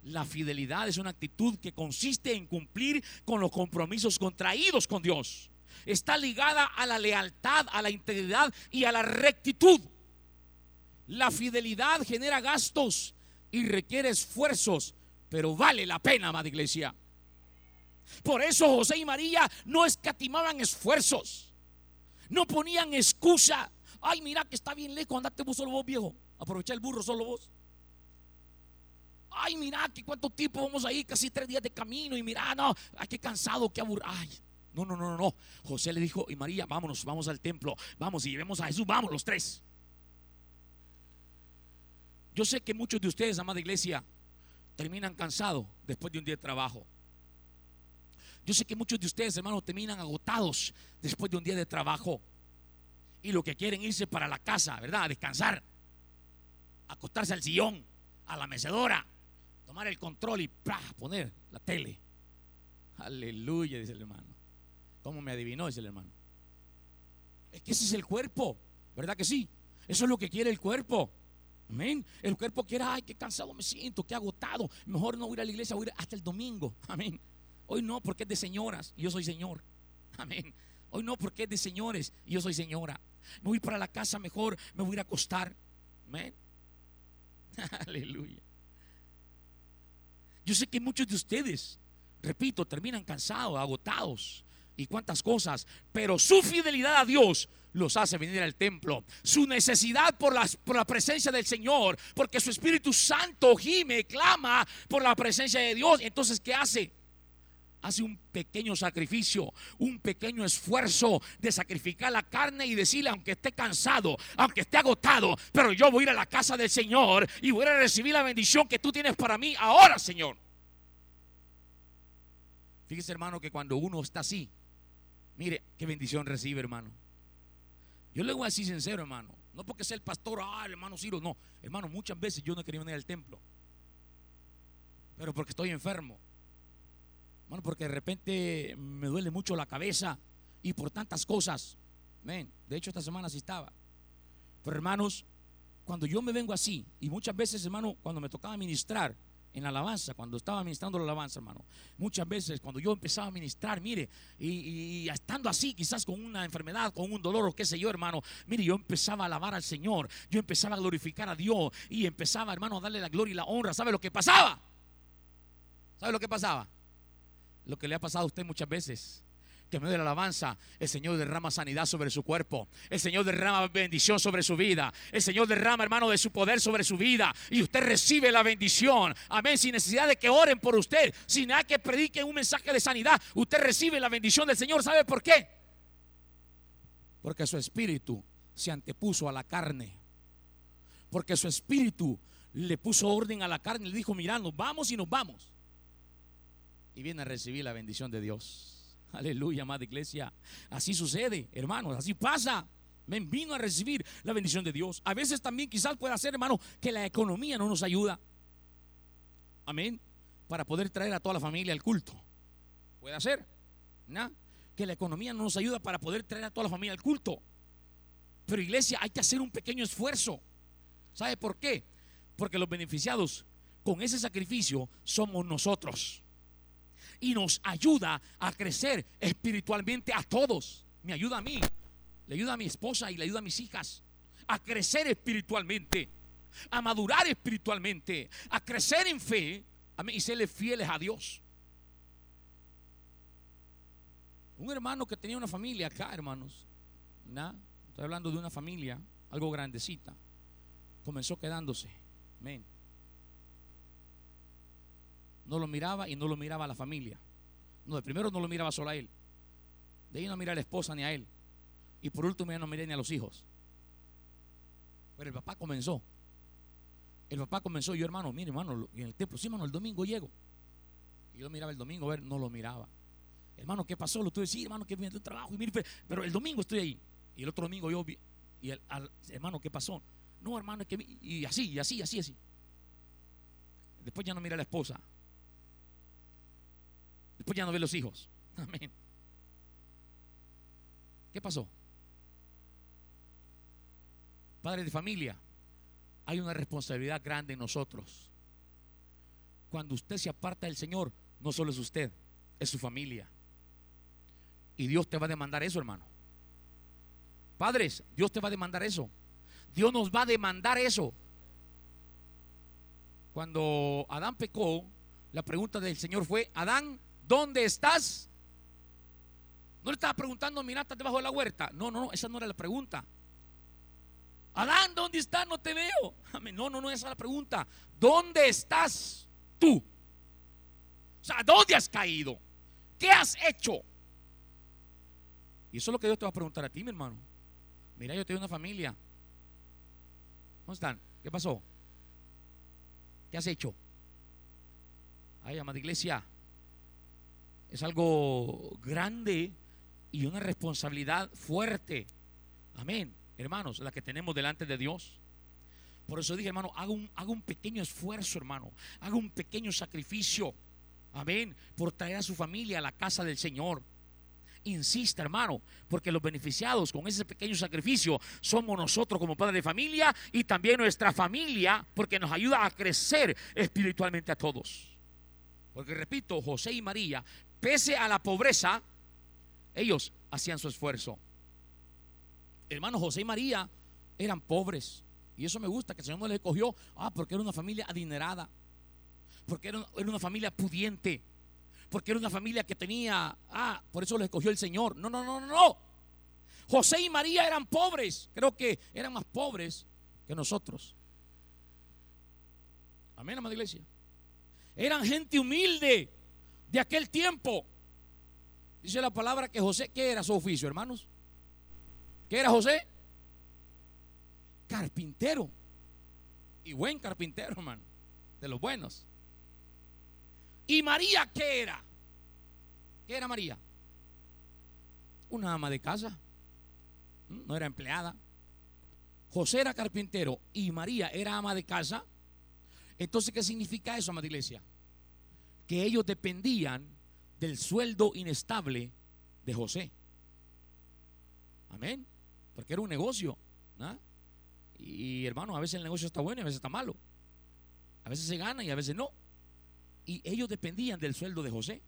la fidelidad es una actitud que consiste en cumplir con los compromisos contraídos con Dios. Está ligada a la lealtad, a la integridad y a la rectitud. La fidelidad genera gastos y requiere esfuerzos, pero vale la pena, amada iglesia. Por eso José y María no escatimaban esfuerzos, no ponían excusa. Ay, mira que está bien lejos, andate vos solo vos, viejo. Aprovecha el burro solo vos. Ay, mira que cuánto tiempo vamos ahí, casi tres días de camino. Y mira, no, ay, qué cansado, qué aburrido. Ay, no, no, no, no. José le dijo, y María, vámonos, vamos al templo, vamos y llevemos a Jesús, vamos los tres. Yo sé que muchos de ustedes, amada iglesia, terminan cansados después de un día de trabajo. Yo sé que muchos de ustedes, hermanos, terminan agotados después de un día de trabajo. Y lo que quieren irse para la casa, ¿verdad? A descansar. Acostarse al sillón, a la mecedora, tomar el control y poner la tele. Aleluya, dice el hermano. ¿Cómo me adivinó? Dice el hermano. Es que ese es el cuerpo, ¿verdad que sí? Eso es lo que quiere el cuerpo. Amén. El cuerpo quiere, ay, qué cansado me siento, qué agotado. Mejor no ir a la iglesia, voy ir hasta el domingo. Amén. Hoy no, porque es de señoras y yo soy señor. Amén. Hoy no, porque es de señores y yo soy señora. Me voy para la casa mejor, me voy a ir a acostar. Amén. Aleluya. Yo sé que muchos de ustedes, repito, terminan cansados, agotados y cuántas cosas, pero su fidelidad a Dios los hace venir al templo. Su necesidad por la, por la presencia del Señor, porque su Espíritu Santo gime, clama por la presencia de Dios. Entonces, ¿qué hace? hace un pequeño sacrificio, un pequeño esfuerzo de sacrificar la carne y decirle, aunque esté cansado, aunque esté agotado, pero yo voy a ir a la casa del Señor y voy a recibir la bendición que tú tienes para mí ahora, Señor. Fíjese, hermano, que cuando uno está así, mire qué bendición recibe, hermano. Yo le voy a decir sincero, hermano. No porque sea el pastor, ah, el hermano Ciro, no. Hermano, muchas veces yo no quería venir al templo. Pero porque estoy enfermo. Bueno, porque de repente me duele mucho la cabeza y por tantas cosas. de hecho, esta semana sí estaba. Pero hermanos, cuando yo me vengo así, y muchas veces, hermano, cuando me tocaba ministrar en la alabanza, cuando estaba ministrando la alabanza, hermano, muchas veces cuando yo empezaba a ministrar, mire, y, estando así, quizás con una enfermedad, con un dolor o qué sé yo, hermano, mire, yo empezaba a alabar al Señor, yo empezaba a glorificar a Dios y empezaba, hermano, a darle la gloria y la honra. ¿Sabe lo que pasaba? ¿Sabe lo que pasaba? lo que le ha pasado a usted muchas veces. Que medio de la alabanza, el Señor derrama sanidad sobre su cuerpo. El Señor derrama bendición sobre su vida. El Señor derrama, hermano, de su poder sobre su vida. Y usted recibe la bendición. Amén. Sin necesidad de que oren por usted. Sin nada que prediquen un mensaje de sanidad. Usted recibe la bendición del Señor. ¿Sabe por qué? Porque su espíritu se antepuso a la carne. Porque su espíritu le puso orden a la carne. Le dijo, mira, nos vamos y nos vamos y viene a recibir la bendición de Dios. Aleluya, amada iglesia. Así sucede, hermanos, así pasa. Me vino a recibir la bendición de Dios. A veces también quizás pueda ser, hermano, que la economía no nos ayuda. Amén. Para poder traer a toda la familia al culto. Puede ser. ¿no? Que la economía no nos ayuda para poder traer a toda la familia al culto. Pero iglesia, hay que hacer un pequeño esfuerzo. ¿Sabe por qué? Porque los beneficiados con ese sacrificio somos nosotros y nos ayuda a crecer espiritualmente a todos. Me ayuda a mí, le ayuda a mi esposa y le ayuda a mis hijas a crecer espiritualmente, a madurar espiritualmente, a crecer en fe y serle fieles a Dios. Un hermano que tenía una familia acá, hermanos, estoy hablando de una familia, algo grandecita, comenzó quedándose. Amén no lo miraba y no lo miraba a la familia. No, de primero no lo miraba solo a él. De ahí no miraba a la esposa ni a él. Y por último ya no miré ni a los hijos. Pero el papá comenzó. El papá comenzó, yo hermano, mire hermano, en el tiempo, sí hermano, el domingo llego. Y yo miraba el domingo, a ver, no lo miraba. Hermano, ¿qué pasó? Lo tuve sí, hermano, que viene el trabajo. Y mire, pero el domingo estoy ahí. Y el otro domingo yo y el, hermano, ¿qué pasó? No, hermano, es que, y así, y así, y así, así. Después ya no mira a la esposa. Después ya no ve los hijos. Amén. ¿Qué pasó? Padre de familia, hay una responsabilidad grande en nosotros. Cuando usted se aparta del Señor, no solo es usted, es su familia. Y Dios te va a demandar eso, hermano. Padres, Dios te va a demandar eso. Dios nos va a demandar eso. Cuando Adán pecó, la pregunta del Señor fue, Adán, ¿dónde estás? No le estaba preguntando, mira, estás debajo de la huerta. No, no, no, esa no era la pregunta. Adán, ¿dónde estás? No te veo. No, no, no, esa es la pregunta. ¿Dónde estás tú? O sea, ¿dónde has caído? ¿Qué has hecho? Y eso es lo que Dios te va a preguntar a ti, mi hermano. Mira, yo tengo una familia. ¿Dónde están? ¿Qué pasó? ¿Qué has hecho? Ay, amada iglesia, es algo grande y una responsabilidad fuerte. Amén, hermanos, la que tenemos delante de Dios. Por eso dije, hermano, haga un, haga un pequeño esfuerzo, hermano. Haga un pequeño sacrificio. Amén. Por traer a su familia a la casa del Señor. Insista, hermano, porque los beneficiados con ese pequeño sacrificio somos nosotros como padres de familia y también nuestra familia, porque nos ayuda a crecer espiritualmente a todos. Porque repito, José y María pese a la pobreza, ellos hacían su esfuerzo. Hermanos José y María eran pobres. Y eso me gusta, que el Señor no les escogió, ah, porque era una familia adinerada, porque era, una familia pudiente, porque era una familia que tenía, ah, por eso les escogió el Señor. No, no, no, no, no. José y María eran pobres, creo que eran más pobres que nosotros. Amén, amada iglesia. Eran gente humilde de aquel tiempo. Dice la palabra que José, ¿qué era su oficio, hermanos? ¿Qué era José? Carpintero. Y buen carpintero, hermano. De los buenos. ¿Y María qué era? ¿Qué era María? Una ama de casa. ¿Mm? No era empleada. José era carpintero y María era ama de casa. Entonces, ¿qué significa eso, amada iglesia? Que ellos dependían del sueldo inestable de José. Amén. Porque era un negocio. Y hermano, a veces el negocio está bueno y a veces está malo. A veces se gana y a veces no. Y ellos dependían del sueldo de José.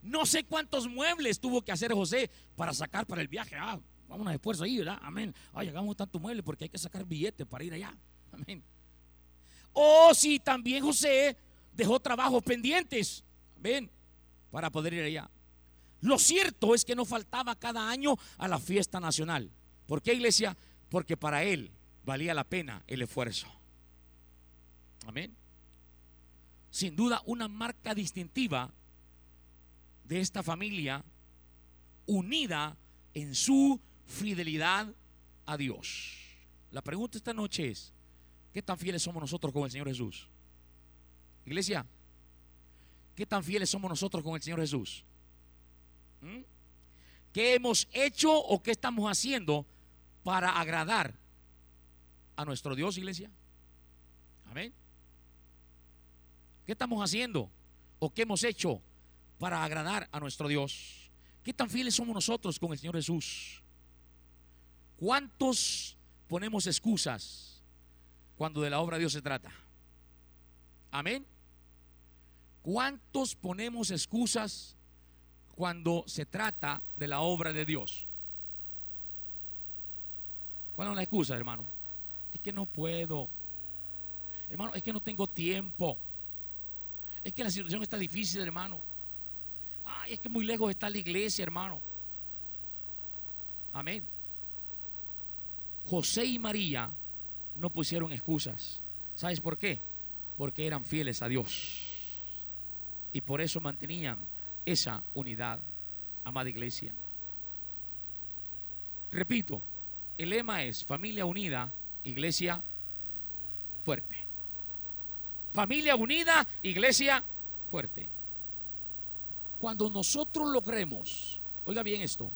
No sé cuántos muebles tuvo que hacer José para sacar para el viaje. Ah, vamos a esfuerzo ahí, ¿verdad? Amén. Ay, hagamos tantos muebles porque hay que sacar billetes para ir allá. Amén. O si también José dejó trabajos pendientes. Amén. Para poder ir allá. Lo cierto es que no faltaba cada año a la fiesta nacional. ¿Por qué, iglesia? Porque para él valía la pena el esfuerzo. Amén. Sin duda, una marca distintiva de esta familia unida en su fidelidad a Dios. La pregunta esta noche es, ¿qué tan fieles somos nosotros con el Señor Jesús? Iglesia, ¿qué tan fieles somos nosotros con el Señor Jesús? ¿Mm? ¿Qué hemos hecho o qué estamos haciendo para agradar a nuestro Dios, iglesia? Amén. ¿Qué estamos haciendo o qué hemos hecho para agradar a nuestro Dios? ¿Qué tan fieles somos nosotros con el Señor Jesús? ¿Cuántos ponemos excusas cuando de la obra de Dios se trata? Amén. ¿Cuántos ponemos excusas cuando se trata de la obra de Dios? ¿Cuál es la excusa, hermano? Es que no puedo. Hermano, es que no tengo tiempo. Es que la situación está difícil, hermano. Ay, es que muy lejos está la iglesia, hermano. Amén. José y María no pusieron excusas. ¿Sabes por qué? Porque eran fieles a Dios. Y por eso mantenían esa unidad, amada iglesia. Repito, el lema es familia unida, iglesia fuerte. Familia unida, iglesia fuerte. Cuando nosotros logremos, oiga bien esto,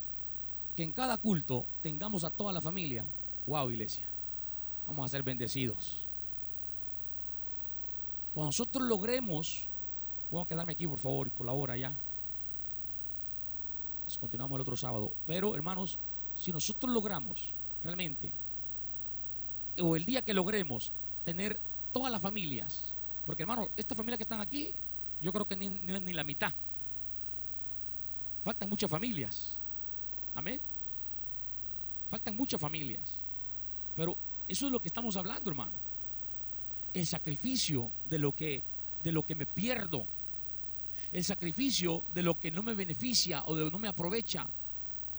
que en cada culto tengamos a toda la familia, wow, iglesia, vamos a ser bendecidos. Cuando nosotros logremos, puedo quedarme aquí por favor, por la hora ya. Pues continuamos el otro sábado. Pero hermanos, si nosotros logramos realmente, o el día que logremos tener todas las familias, porque hermano, estas familias que están aquí, yo creo que ni, ni, ni la mitad. Faltan muchas familias. Amén. Faltan muchas familias. Pero eso es lo que estamos hablando, hermano. El sacrificio de lo que de lo que me pierdo. El sacrificio de lo que no me beneficia o de lo que no me aprovecha.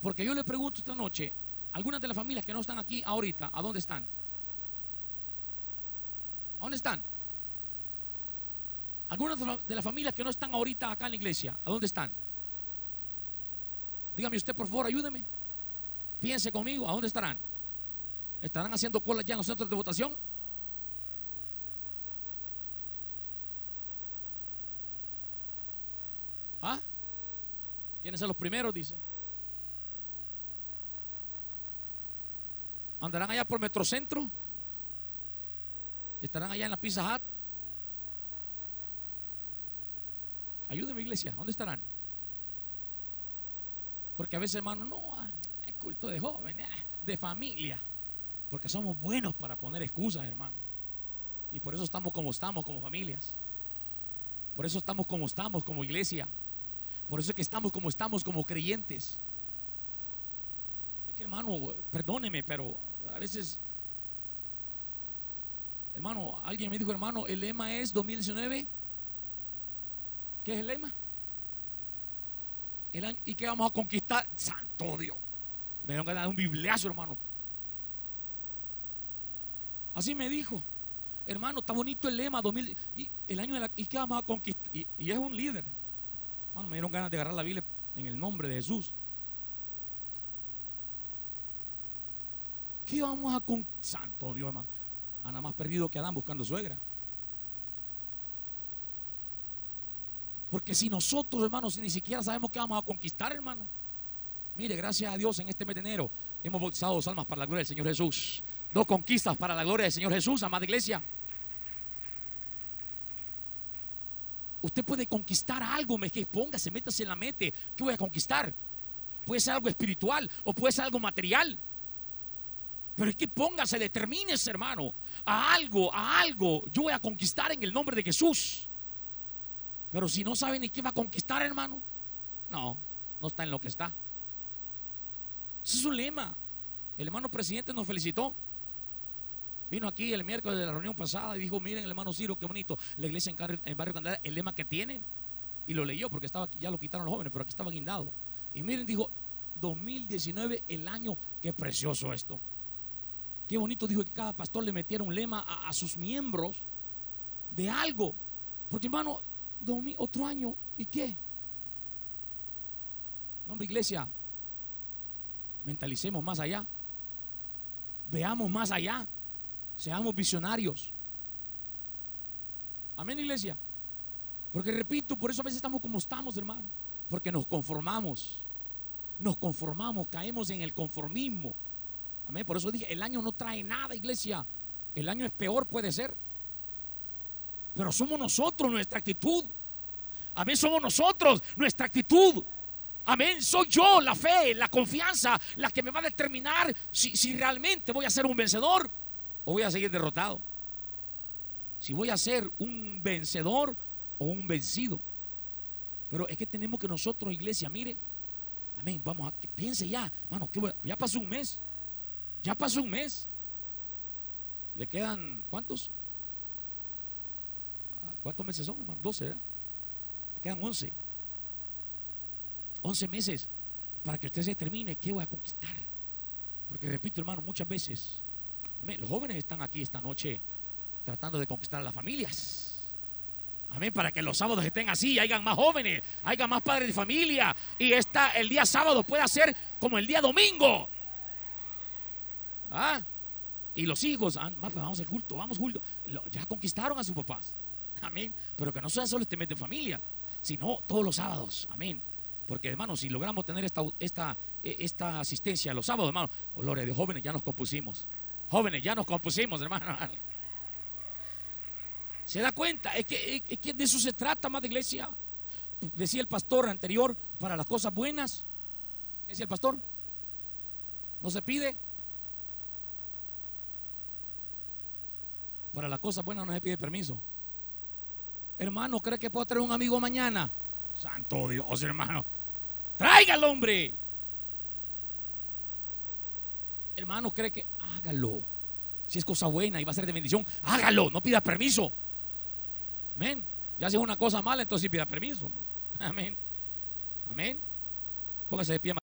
Porque yo le pregunto esta noche, algunas de las familias que no están aquí ahorita, ¿a dónde están? ¿A dónde están? Algunas de las familias que no están ahorita acá en la iglesia, ¿a dónde están? Dígame usted, por favor, ayúdeme. Piense conmigo, ¿a dónde estarán? ¿Estarán haciendo colas ya en los centros de votación? ¿Quiénes son los primeros? Dice. ¿Andarán allá por Metrocentro? ¿Estarán allá en la Pizza Hut? Ayúdeme, iglesia. ¿Dónde estarán? Porque a veces, hermano, no, es culto de jóvenes, de familia. Porque somos buenos para poner excusas, hermano. Y por eso estamos como estamos como familias. Por eso estamos como estamos como iglesia. Por eso es que estamos como estamos como creyentes. Es que, hermano, perdóneme, pero a veces, hermano, alguien me dijo, hermano, el lema es 2019. ¿Qué es el lema? ¿Y qué vamos a conquistar? Santo Dios. Me dieron ganas de un bibliazo, hermano. Así me dijo. Hermano, está bonito el lema 2000. Y el año de la, ¿Y qué vamos a conquistar? Y, y, es un líder. Hermano, me dieron ganas de agarrar la Biblia En el nombre de Jesús. ¿Qué vamos a con Santo Dios, hermano? A nada más perdido que Adán buscando suegra. Porque si nosotros, hermanos, ni siquiera sabemos qué vamos a conquistar, hermano. Mire, gracias a Dios en este mes de enero hemos bautizado dos almas para la gloria del Señor Jesús. Dos conquistas para la gloria del Señor Jesús, amada iglesia. Usted puede conquistar algo, me que póngase, métase en la mente. ¿Qué voy a conquistar? Puede ser algo espiritual o puede ser algo material. Pero es que póngase, determínese, hermano, a algo, a algo. Yo voy a conquistar en el nombre de Jesús. Pero si no sabe ni qué va a conquistar, hermano, no, no está en lo que está. Ese es un lema. El hermano presidente nos felicitó. Vino aquí el miércoles de la reunión pasada y dijo, miren el hermano Ciro, qué bonito, la iglesia en, en Barrio Candela, el lema que tienen. Y lo leyó porque estaba aquí, ya lo quitaron los jóvenes, pero aquí estaba guindado. Y miren, dijo, 2019, el año, qué precioso esto. Qué bonito dijo que cada pastor le metiera un lema a, sus miembros de algo. Porque hermano, otro año, ¿y qué? Nombre iglesia, mentalicemos más allá. Veamos más allá. Seamos visionarios. Amén, iglesia. Porque repito, por eso a veces estamos como estamos, hermano. Porque nos conformamos. Nos conformamos, caemos en el conformismo. Amén. Por eso dije, el año no trae nada, iglesia. El año es peor, puede ser. Pero somos nosotros nuestra actitud. Amén, somos nosotros nuestra actitud. Amén, soy yo la fe, la confianza, la que me va a determinar si, si realmente voy a ser un vencedor o voy a seguir derrotado. Si voy a ser un vencedor o un vencido. Pero es que tenemos que nosotros, iglesia, mire, amén, vamos a que piense ya, hermano, ya pasó un mes. Ya pasó un mes. ¿Le quedan cuántos? ¿Cuántos meses son, hermano? 12, ¿verdad? Le quedan 11. 11 meses para que usted se determine qué voy a conquistar. Porque repito, hermano, muchas veces, amén, los jóvenes están aquí esta noche tratando de conquistar a las familias. Amén, para que los sábados estén así, hayan más jóvenes, hayan más padres de familia y esta, el día sábado pueda ser como el día domingo. ¿Ah? Y los hijos, ah, vamos al culto, vamos culto. Ya conquistaron a sus papás. Amén. Pero que no sea solo este mes de familia, sino todos los sábados. Amén. Porque, hermanos, si logramos tener esta, esta, e, esta asistencia los sábados, hermano, oh, gloria de jóvenes, ya nos compusimos. Jóvenes, ya nos compusimos, hermano. ¿Se da cuenta? Es que, es de eso se trata, más de iglesia. Decía el pastor anterior, para las cosas buenas. Decía el pastor. No se pide, Para las cosas buenas no se pide permiso. Hermano, ¿cree que puedo traer un amigo mañana? Santo Dios, hermano. Tráigalo, hombre. Hermano, ¿cree que hágalo? Si es cosa buena y va a ser de bendición, hágalo, no pida permiso. Amén. Ya si es una cosa mala, entonces sí pida permiso. Amén. Amén. Póngase de pie.